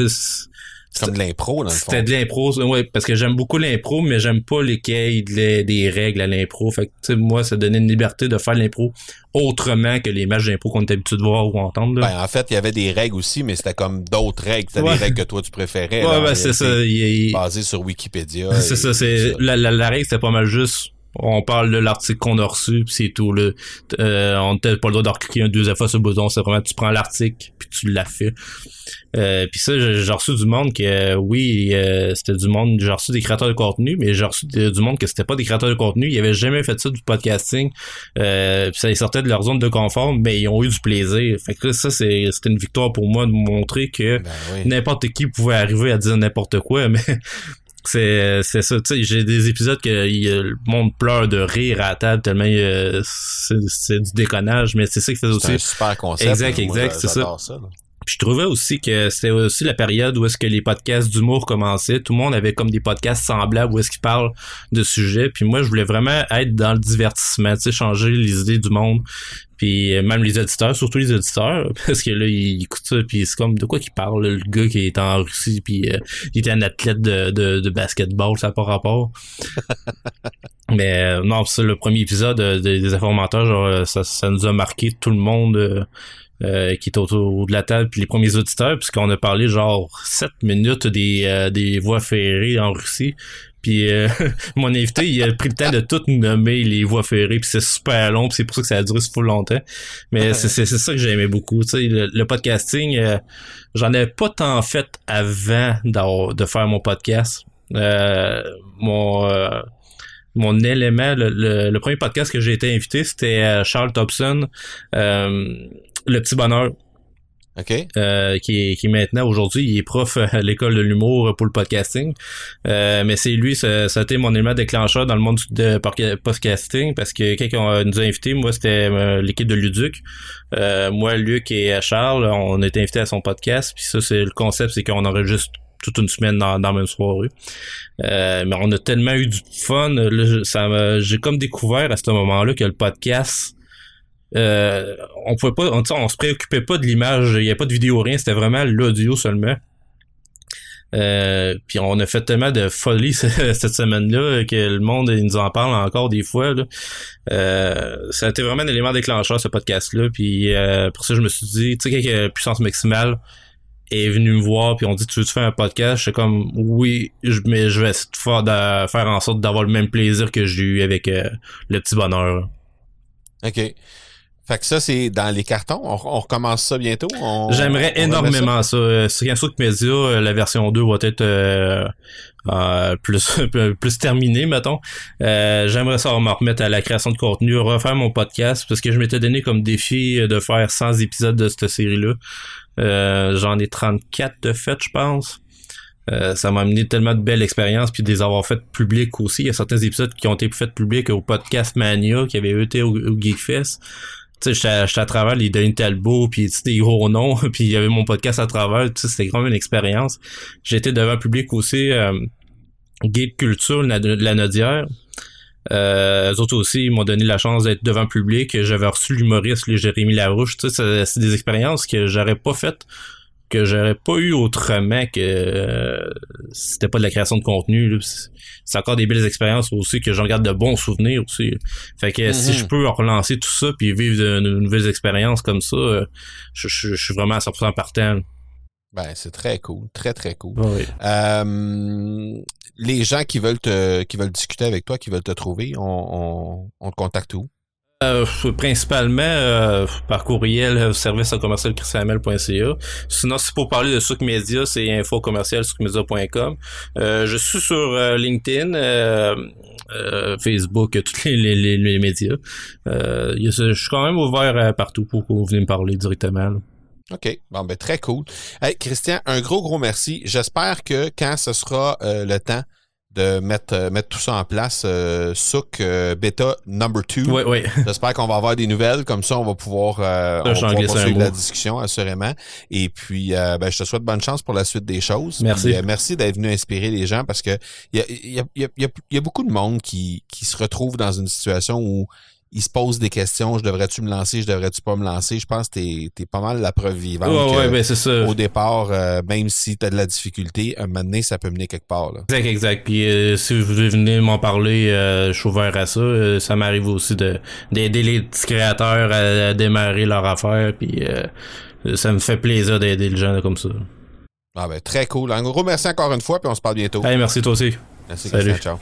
c'était de l'impro, dans le fond. C'était de l'impro, ouais, parce que j'aime beaucoup l'impro, mais j'aime pas les cahiers des règles à l'impro. Fait que, tu sais, moi, ça donnait une liberté de faire l'impro autrement que les matchs d'impro qu'on est habitué de voir ou entendre. Ben, en fait, il y avait des règles aussi, mais c'était comme d'autres règles. C'était des règles que toi, tu préférais. Ouais, ben, c'est ça. Basé sur Wikipédia. C'est ça, c'est, la, la, la règle, c'était pas mal juste on parle de l'article qu'on a reçu puis c'est tout le euh, on n'a pas le droit de cliquer un deuxième fois sur le bouton c'est vraiment tu prends l'article puis tu l'as fait. Euh, puis ça j'ai reçu du monde que oui euh, c'était du monde j'ai reçu des créateurs de contenu mais j'ai reçu du monde que c'était pas des créateurs de contenu ils avaient jamais fait ça du podcasting. Euh, puis ça les sortait de leur zone de confort mais ils ont eu du plaisir. Fait que ça c'est c'était une victoire pour moi de montrer que ben n'importe qui pouvait arriver à dire n'importe quoi <laughs> mais c'est c'est ça. Tu sais j'ai des épisodes que le monde pleure de rire à la table tellement c'est du déconnage mais c'est ça qui fait aussi un super concept exact exact c'est ça, je trouvais aussi que c'était aussi la période où est-ce que les podcasts d'humour commençaient. Tout le monde avait comme des podcasts semblables où est-ce qu'ils parlent de sujets. Puis moi, je voulais vraiment être dans le divertissement, tu sais, changer les idées du monde. Puis euh, même les auditeurs, surtout les auditeurs, <laughs> parce que là, ils écoutent ça, puis c'est comme de quoi qu'ils parlent, le gars qui est en Russie, puis euh, il était un athlète de, de, de basketball, ça n'a pas rapport. <laughs> Mais euh, non, c'est le premier épisode des informateurs, genre, ça, nous a marqué tout le monde qui est autour de la table, puis les premiers auditeurs, puisqu'on a parlé genre 7 minutes des, euh, des voies ferrées en Russie. Puis euh, <laughs> mon invité, il a pris le temps de tout nommer les voies ferrées, puis c'est super long, puis c'est pour ça que ça a duré full longtemps. Mais <laughs> c'est, c'est, ça que j'aimais beaucoup. Tu sais, le, podcasting, j'en avais pas tant fait avant de faire mon podcast. mon mon élément, le, le, premier podcast que j'ai été invité, c'était Charles Thompson. Euh, le Petit Bonheur. OK. Euh, qui, est, qui maintenant aujourd'hui il est prof à l'école de l'humour pour le podcasting euh, mais c'est lui ça, ça, a été mon élément déclencheur dans le monde de podcasting parce que on nous a invités moi c'était euh, l'équipe de Luduc moi Luc et Charles on a été invités à son podcast puis ça c'est le concept c'est qu'on enregistre toute une semaine dans, dans la même soirée mais on a tellement eu du fun ça j'ai comme découvert à ce moment-là que le podcast euh, on pouvait pas, on, se préoccupait pas de l'image, il n'y a pas de vidéo rien, c'était vraiment l'audio seulement. Euh, puis on a fait tellement de folie <laughs> cette semaine-là que le monde nous en parle encore des fois. Là. Euh, vraiment un élément déclencheur ce podcast-là. Puis euh, pour ça je me suis dit, tu sais, que puissance maximale est venu me voir puis on dit tu veux tu faire un podcast? Je suis comme oui mais je vais essayer de faire, de faire en sorte d'avoir le même plaisir que j'ai eu avec le petit bonheur ok fait que ça, c'est dans les cartons. On, recommence ça bientôt. J'aimerais énormément ça. C'est un que Media, euh, la version 2 va être euh, euh, plus <laughs> plus terminée, mettons. J'aimerais ça me remettre à la création de contenu, refaire mon podcast, parce que je m'étais donné comme défi de faire 100 épisodes de cette série-là. J'en ai 34 de fait, je pense. ça m'a amené tellement de belles expériences puis des avoir fait public aussi. Il y a certains épisodes qui ont été faits publics au Podcast Mania qui avait été au, au Geekfest tu sais, j'étais à travers les Denis Talbot, puis des gros noms, <laughs> puis il y avait mon podcast à travers, tu sais, c'était quand même une expérience. J'étais devant public aussi, euh, Culture, la, la Nodière. Euh, eux autres aussi, ils m'ont donné la chance d'être devant le public. J'avais reçu l'humoriste, Jérémy Larouche. Tu sais, c'est des expériences que j'aurais pas faites que j'aurais pas eu autrement que euh, c'était pas de la création de contenu. C'est encore des belles expériences aussi que j'en garde de bons souvenirs aussi. Fait que si mhm. je peux relancer tout ça puis vivre de, nouvelles expériences comme ça, euh, je, suis vraiment à 100% partant. Ben, c'est très cool, très très cool. Euh, les gens qui veulent te, qui veulent discuter avec toi, qui veulent te trouver, on, on te contacte où? Euh, principalement euh, par courriel euh, service à commercial Sinon, si pour parler de Souk c'est info commercial Euh, je suis sur LinkedIn, Facebook, tous les, les, les médias. je suis quand même ouvert partout pour que vous venez me parler directement. OK. Bon, ben, très cool. Hey, Christian, un gros, gros merci. J'espère que quand ce sera le temps de mettre, euh, mettre tout ça en place. Euh, Souk euh, Beta Number 2. Oui, oui. J'espère qu'on va avoir des nouvelles. Comme ça, on va pouvoir, euh, on va pouvoir poursuivre la discussion, assurément. Et puis, ben, je te souhaite bonne chance pour la suite des choses. Merci. merci d'être venu inspirer les gens parce que il y a, y, a, y, a, y a beaucoup de monde qui, qui se retrouve dans une situation où il se pose des questions. Je devrais-tu me lancer? Je devrais-tu pas me lancer? Je pense que t'es es pas mal la preuve vivante. Ouais, ben, c'est ça. Au départ, euh, même si t'as de la difficulté, un moment donné, ça peut mener quelque part. Là. Exact, exact. Puis euh, si vous venez m'en parler, euh, je suis ouvert à ça. ça m'arrive aussi de d'aider les petits créateurs à, démarrer leur affaire. Puis ça me fait plaisir d'aider les gens comme ça. Ah ben très cool. En gros, merci encore une fois, puis on se parle bientôt. Hey, merci toi aussi. Merci, Salut. ciao.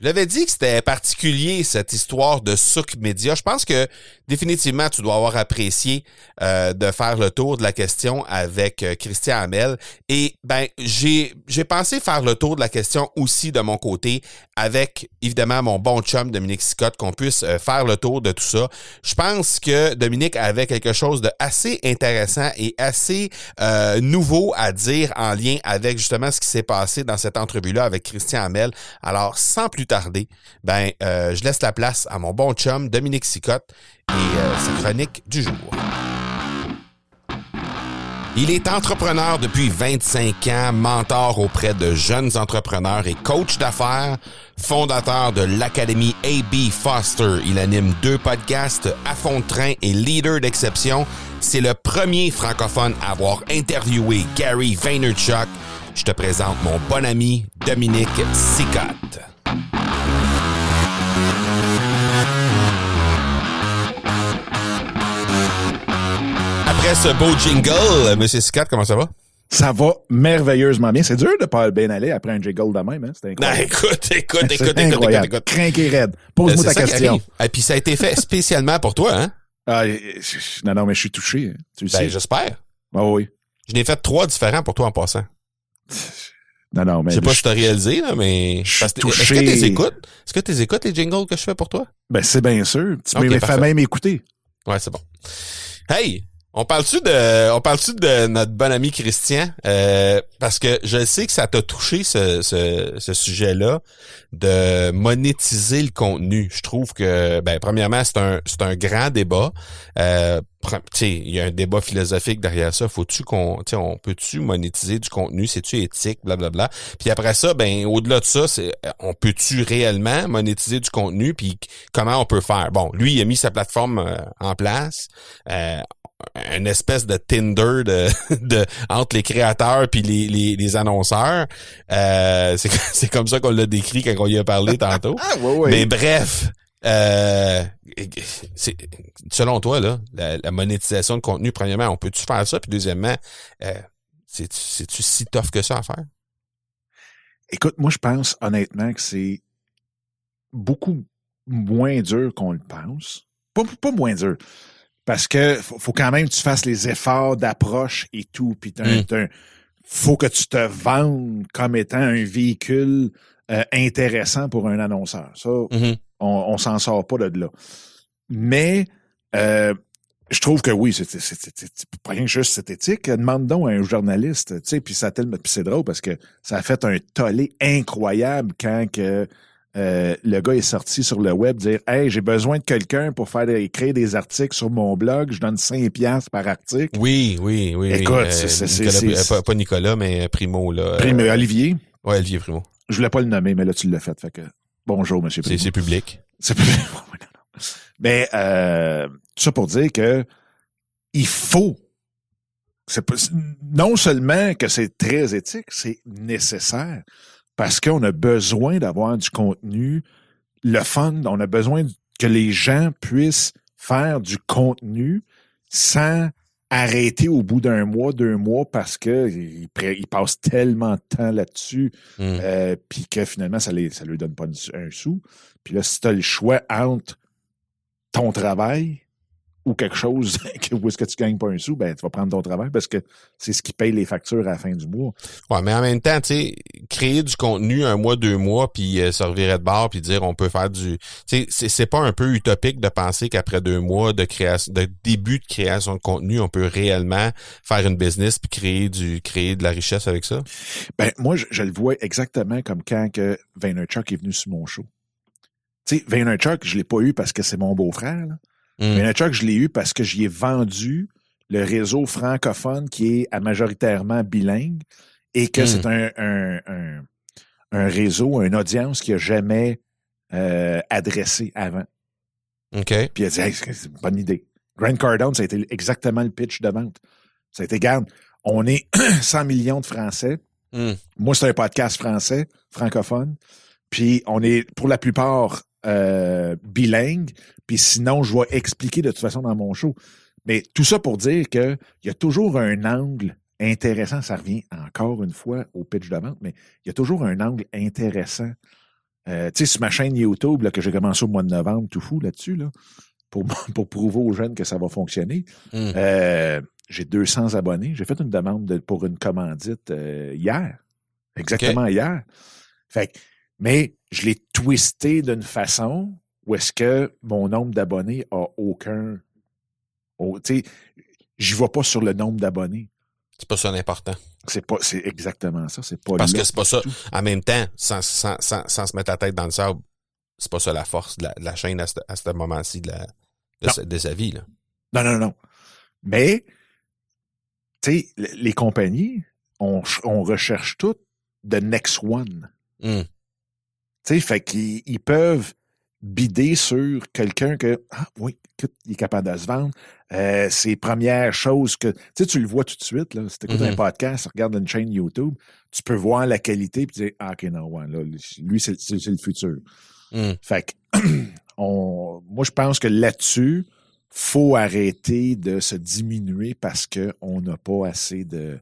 J'avais dit que c'était particulier cette histoire de Souk Media. Je pense que définitivement tu dois avoir apprécié euh, de faire le tour de la question avec euh, Christian Hamel. Et ben j'ai pensé faire le tour de la question aussi de mon côté avec évidemment mon bon chum Dominique Scott qu'on puisse euh, faire le tour de tout ça. Je pense que Dominique avait quelque chose de assez intéressant et assez nouveau à dire en lien avec justement ce qui s'est passé dans cette entrevue là avec Christian Hamel. Alors sans plus ben, euh, je laisse la place à mon bon chum Dominique Sicotte et euh, sa chronique du jour. Il est entrepreneur depuis 25 ans, mentor auprès de jeunes entrepreneurs et coach d'affaires, fondateur de l'Académie AB Foster. Il anime deux podcasts, À fond de train et Leader d'exception. C'est le premier francophone à avoir interviewé Gary Vaynerchuk. Je te présente mon bon ami Dominique Sicotte. Après ce beau jingle, Monsieur Sicotte, comment ça va? Ça va merveilleusement bien. C'est dur de pas bien aller après un jiggle de même, hein? C'est Non, incroyable. écoute, <laughs> écoute, écoute, écoute, écoute, écoute. Crinqué raide. Pose-moi C'est ta question. Et puis ça a été fait spécialement pour toi, hein? <laughs> Ah, euh, non, non, mais je suis touché. hein. Tu le Ben, sais. j'espère. Ah oui. Je n'ai fait trois différents pour toi en passant. <laughs> Non, non, mais Je sais pas je- si t'as réalisé, là, mais. Est-ce que t'es écoutes? Est-ce que t'es écoutes les jingles que je fais pour toi? ben, c'est bien sûr. Tu parfait. même écouter. Ouais, c'est bon. Hey! On parle-tu de, on parle-tu de notre bon ami Christian? Euh, parce que je sais que ça t'a touché ce, sujet-là de monétiser le contenu. Je trouve que, ben, premièrement, c'est un, c'est un grand débat. Euh, il y a un débat philosophique derrière ça. Faut-tu qu'on, on peut-tu monétiser du contenu? C'est-tu éthique? Blablabla. Puis après ça, ben, au-delà de ça, on peut-tu réellement monétiser du contenu? Puis comment on peut faire? Bon, lui, il a mis sa plateforme euh, en place. Euh, une espèce de Tinder de, <laughs> de entre les créateurs puis les, les, les annonceurs. Euh, c'est, <laughs> c'est comme ça qu'on l'a décrit quand on y a parlé tantôt. <laughs> Ah, oui, oui. Mais bref, euh, selon toi, là, la, la monétisation de contenu, premièrement, on peut-tu faire ça? Puis deuxièmement, euh, c'est, c'est-tu si tough que ça à faire? Écoute, moi, je pense honnêtement que c'est beaucoup moins dur qu'on le pense. Pas, pas moins dur. Parce que faut, quand même que tu fasses les efforts d'approche et tout. Puis Mm. faut que tu te vendes comme étant un véhicule euh, intéressant pour un annonceur. Ça, Mhm. on, on s'en sort pas de là. Mais euh, je trouve que oui, c'est c'est- c'est- c'est- c'est pas rien que juste cette éthique. Demande donc à un journaliste, tu sais, puis ça c'est drôle parce que ça a fait un tollé incroyable quand que euh, le gars est sorti sur le web dire Hey, j'ai besoin de quelqu'un pour faire créer des articles sur mon blog, je donne 5 piastres par article. Oui, oui, oui. oui. Écoute, c'est- c'est- Nicolas- c'est- euh, pas, pas Nicolas, mais Primo, là. Euh, Prime Olivier, Ouais, Olivier Primo. je voulais pas le nommer, mais là tu l'as fait. Fait que bonjour, monsieur C'est, Primo. c'est public. <laughs> C'est <laughs> non. Mais euh, tout ça pour dire que il faut. C'est pas, non seulement que c'est très éthique, c'est nécessaire parce qu'on a besoin d'avoir du contenu, le fun. On a besoin que les gens puissent faire du contenu sans arrêter au bout d'un mois, deux mois parce que ils, pré- ils passent tellement de temps là-dessus Mm. euh, puis que finalement, ça ne ça lui donne pas un, un sou. Puis là, si tu as le choix entre ton travail ou quelque chose <laughs> où est-ce que tu gagnes pas un sou, ben tu vas prendre ton travail parce que c'est ce qui paye les factures à la fin du mois. Ouais, mais en même temps, tu sais, créer du contenu un mois, deux mois, puis euh, se revirer de bord, puis dire on peut faire du... Tu sais, c'est, c'est pas un peu utopique de penser qu'après deux mois de création, de début de création de contenu, on peut réellement faire une business puis créer du créer de la richesse avec ça? Ben, moi, je, je le vois exactement comme quand que Vaynerchuk est venu sur mon show. Tu sais, Vaynerchuk, je l'ai pas eu parce que c'est mon beau-frère. Mm. Vaynerchuk, je l'ai eu parce que j'y ai vendu le réseau francophone qui est à majoritairement bilingue et que Mm. c'est un, un, un, un réseau, une audience qui a jamais euh, adressé avant. OK. Puis il a dit, Hey, c'est une bonne idée. Grant Cardone, ça a été exactement le pitch de vente. Ça a été, garde, on est <clears throat> 100 millions de Français. Mm. Moi, c'est un podcast français, francophone. Puis on est pour la plupart euh, bilingue. Puis sinon, je vais expliquer de toute façon dans mon show. Mais tout ça pour dire que il y a toujours un angle intéressant. Ça revient encore une fois au pitch de vente, mais il y a toujours un angle intéressant. Euh, tu sais, sur ma chaîne YouTube là, que j'ai commencé au mois de novembre, tout fou là-dessus, là, pour, <laughs> pour prouver aux jeunes que ça va fonctionner. Mm. Euh, j'ai 200 abonnés. J'ai fait une demande de- pour une commandite euh, hier. Exactement hier. Fait que- mais je l'ai twisté d'une façon où est-ce que mon nombre d'abonnés a aucun. au- tu sais, j'y vais pas sur le nombre d'abonnés. C'est pas ça l'important. C'est pas, c'est exactement ça. C'est pas Parce que c'est pas ça. tout. En même temps, sans, sans, sans, sans se mettre la tête dans le sable, c'est pas ça la force de la, de la chaîne à ce, à ce moment-ci de, la, de, sa, de sa vie. Là. Non, non, non. Mais tu sais, les compagnies, on, on recherche toutes the next one. Hmm. Tu sais, fait qu'ils ils peuvent bider sur quelqu'un que, ah oui, écoute, il est capable de se vendre. Euh, c'est premières choses que, tu sais, tu le vois tout de suite, là. Si tu écoutes un podcast, regarde une chaîne YouTube, tu peux voir la qualité puis dire, ah, OK, non, ouais, là, lui, c'est le futur. Hmm. Fait que, <clears throat> on, moi, je pense que là-dessus, faut arrêter de se diminuer parce qu'on n'a pas assez de.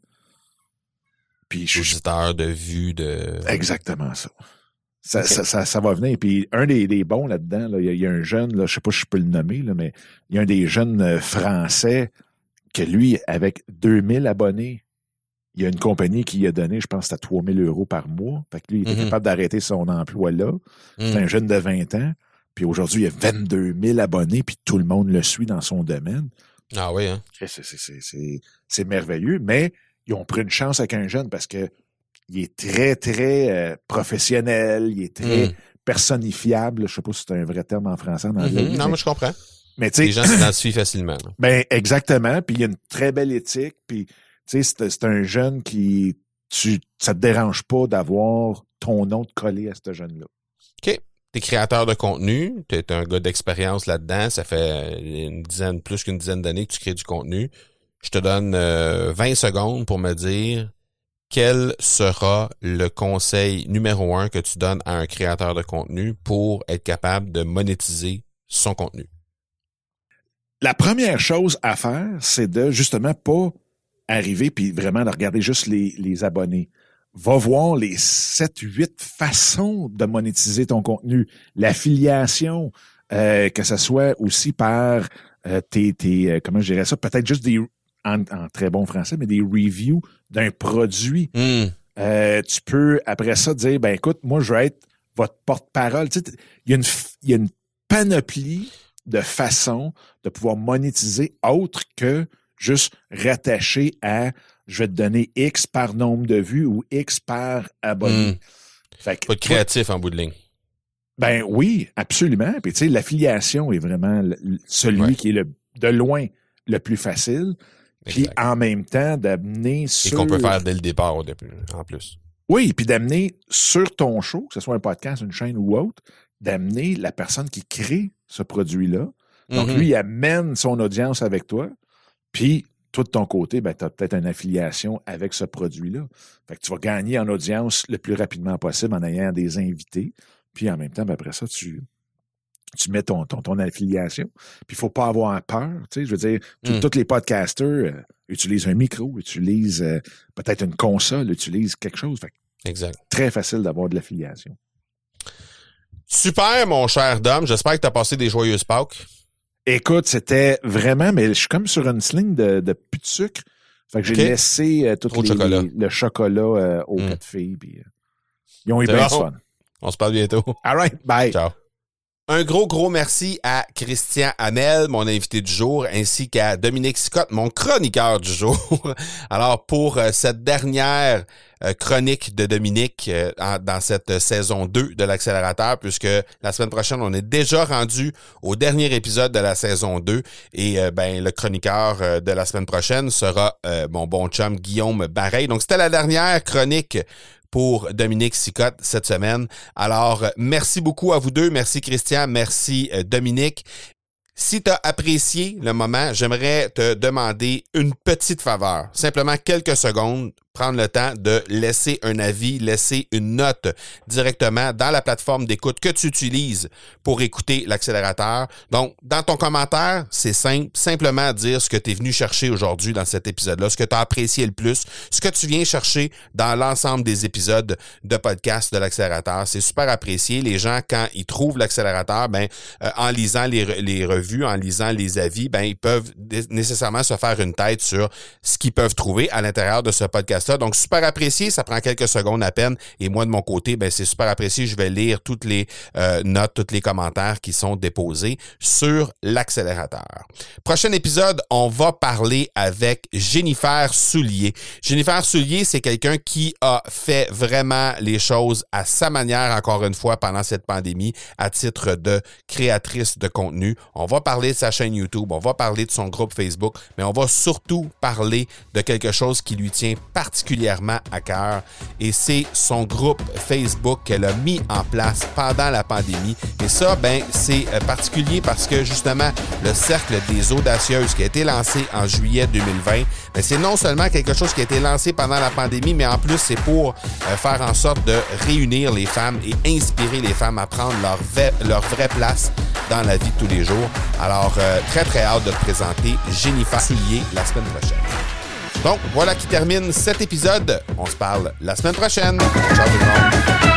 Puis je, de vue de. Exactement ça. Ça, Ok. ça, ça, ça va venir. Puis un des, des bons là-dedans, là, il y, a- il y a un jeune, là, je sais pas si je peux le nommer, là, mais il y a un des jeunes euh, français que lui, avec 2000 abonnés, il y a une compagnie qui lui a donné, je pense, c'était 3000 euros par mois. Fait que lui, il était Mhm. capable d'arrêter son emploi là. C'est Hmm. un jeune de 20 ans. Puis aujourd'hui, il y a 22 000 abonnés, puis tout le monde le suit dans son domaine. Ah oui, hein? C'est merveilleux, mais ils ont pris une chance avec un jeune parce que il est très, très euh, professionnel, il est très Hmm. personnifiable. Je sais pas si c'est un vrai terme en français, en anglais. Mhm. Non, mais, je comprends. mais tu Les sais, gens s'identifient facilement. là? ben exactement. Puis il y a une très belle éthique. Puis tu sais, c'est un jeune qui, tu, ça te dérange pas d'avoir ton nom de collé à ce jeune-là. T'es créateur de contenu, t'es un gars d'expérience là-dedans, ça fait une dizaine, plus qu'une dizaine d'années que tu crées du contenu. Je te donne euh, 20 secondes pour me dire quel sera le conseil numéro un que tu donnes à un créateur de contenu pour être capable de monétiser son contenu? la première chose à faire, c'est de justement pas arriver puis vraiment de regarder juste les, les abonnés. Va voir les 7, 8 façons de monétiser ton contenu. L'affiliation, euh, que ce soit aussi par euh, tes, tes euh, comment je dirais ça, peut-être juste des, en, en très bon français, mais des reviews d'un produit. Hmm. Euh, tu peux, après ça, dire, ben écoute, moi, je veux être votre porte-parole. Tu sais, il y, a une il y a une panoplie de façons de pouvoir monétiser autre que juste rattaché à je vais te donner X par nombre de vues ou X par abonné. Hmm. Fait que, Faut être créatif en bout de ligne. ben oui, absolument. Puis tu sais, l'affiliation est vraiment le- celui Ouais. qui est le, de loin le plus facile. Puis en même temps, d'amener Et sur... qu'on peut faire dès le départ en plus. Oui, puis d'amener sur ton show, que ce soit un podcast, une chaîne ou autre, d'amener la personne qui crée ce produit-là. Donc, Mhm. lui, il amène son audience avec toi. Puis, toi, de ton côté, ben, tu as peut-être une affiliation avec ce produit-là. Fait que tu vas gagner en audience le plus rapidement possible en ayant des invités. Puis, en même temps, ben, après ça, tu, tu mets ton, ton, ton affiliation. Puis, il faut pas avoir peur. Tu sais, je veux dire, tous- Mm. tous les podcasters euh, utilisent un micro, utilisent euh, peut-être une console, utilisent quelque chose. Fait que Exact. très facile d'avoir de l'affiliation. Super, mon cher Dom. J'espère que tu as passé des joyeuses Pâques. Écoute, c'était vraiment, mais je suis comme sur une sling de, de plus de sucre. Fait que j'ai laissé euh, tout les- chocolat. le chocolat aux Mm. quatre filles. ils ont eu bien fun. On se parle bientôt. All right, bye. Ciao. Un gros, gros merci à Christian Hamel, mon invité du jour, ainsi qu'à Dominique Scott, mon chroniqueur du jour. <laughs> Alors, pour euh, cette dernière euh, chronique de Dominique euh, dans cette saison 2 de l'accélérateur, puisque la semaine prochaine, on est déjà rendu au dernier épisode de la saison 2 et ben le chroniqueur de la semaine prochaine sera mon bon chum Guillaume Bareil. Donc, c'était la dernière chronique pour Dominique Sicotte cette semaine. Alors, merci beaucoup à vous deux. Merci Christian, merci euh, Dominique. Si tu as apprécié le moment, j'aimerais te demander une petite faveur. Simplement quelques secondes, prendre le temps de laisser un avis, laisser une note directement dans la plateforme d'écoute que tu utilises pour écouter l'accélérateur. Donc, dans ton commentaire, c'est simple, simplement dire ce que tu es venu chercher aujourd'hui dans cet épisode-là, ce que tu as apprécié le plus, ce que tu viens chercher dans l'ensemble des épisodes de podcast de l'accélérateur. C'est super apprécié. Les gens, quand ils trouvent l'accélérateur, ben, euh, en lisant les, les revues, en lisant les avis, ben, ils peuvent nécessairement se faire une tête sur ce qu'ils peuvent trouver à l'intérieur de ce podcast Donc, super apprécié. Ça prend quelques secondes à peine. Et moi, de mon côté, ben, c'est super apprécié. Je vais lire toutes les euh, notes, tous les commentaires qui sont déposés sur l'accélérateur. Prochain épisode, on va parler avec Jennifer Soulier. Jennifer Soulier, c'est quelqu'un qui a fait vraiment les choses à sa manière, encore une fois, pendant cette pandémie, à titre de créatrice de contenu. On va parler de sa chaîne YouTube, on va parler de son groupe Facebook, mais on va surtout parler de quelque chose qui lui tient particulièrement à cœur et c'est son groupe Facebook qu'elle a mis en place pendant la pandémie. Et ça, ben, c'est euh, particulier parce que justement, le Cercle des Audacieuses qui a été lancé en juillet 2020, ben, c'est non seulement quelque chose qui a été lancé pendant la pandémie, mais en plus, c'est pour euh, faire en sorte de réunir les femmes et inspirer les femmes à prendre leur, leur vraie place dans la vie de tous les jours. Alors, euh, très, très hâte de te présenter Jennifer Soulier la semaine prochaine. Donc, voilà qui termine cet épisode. On se parle la semaine prochaine. Ciao tout le monde.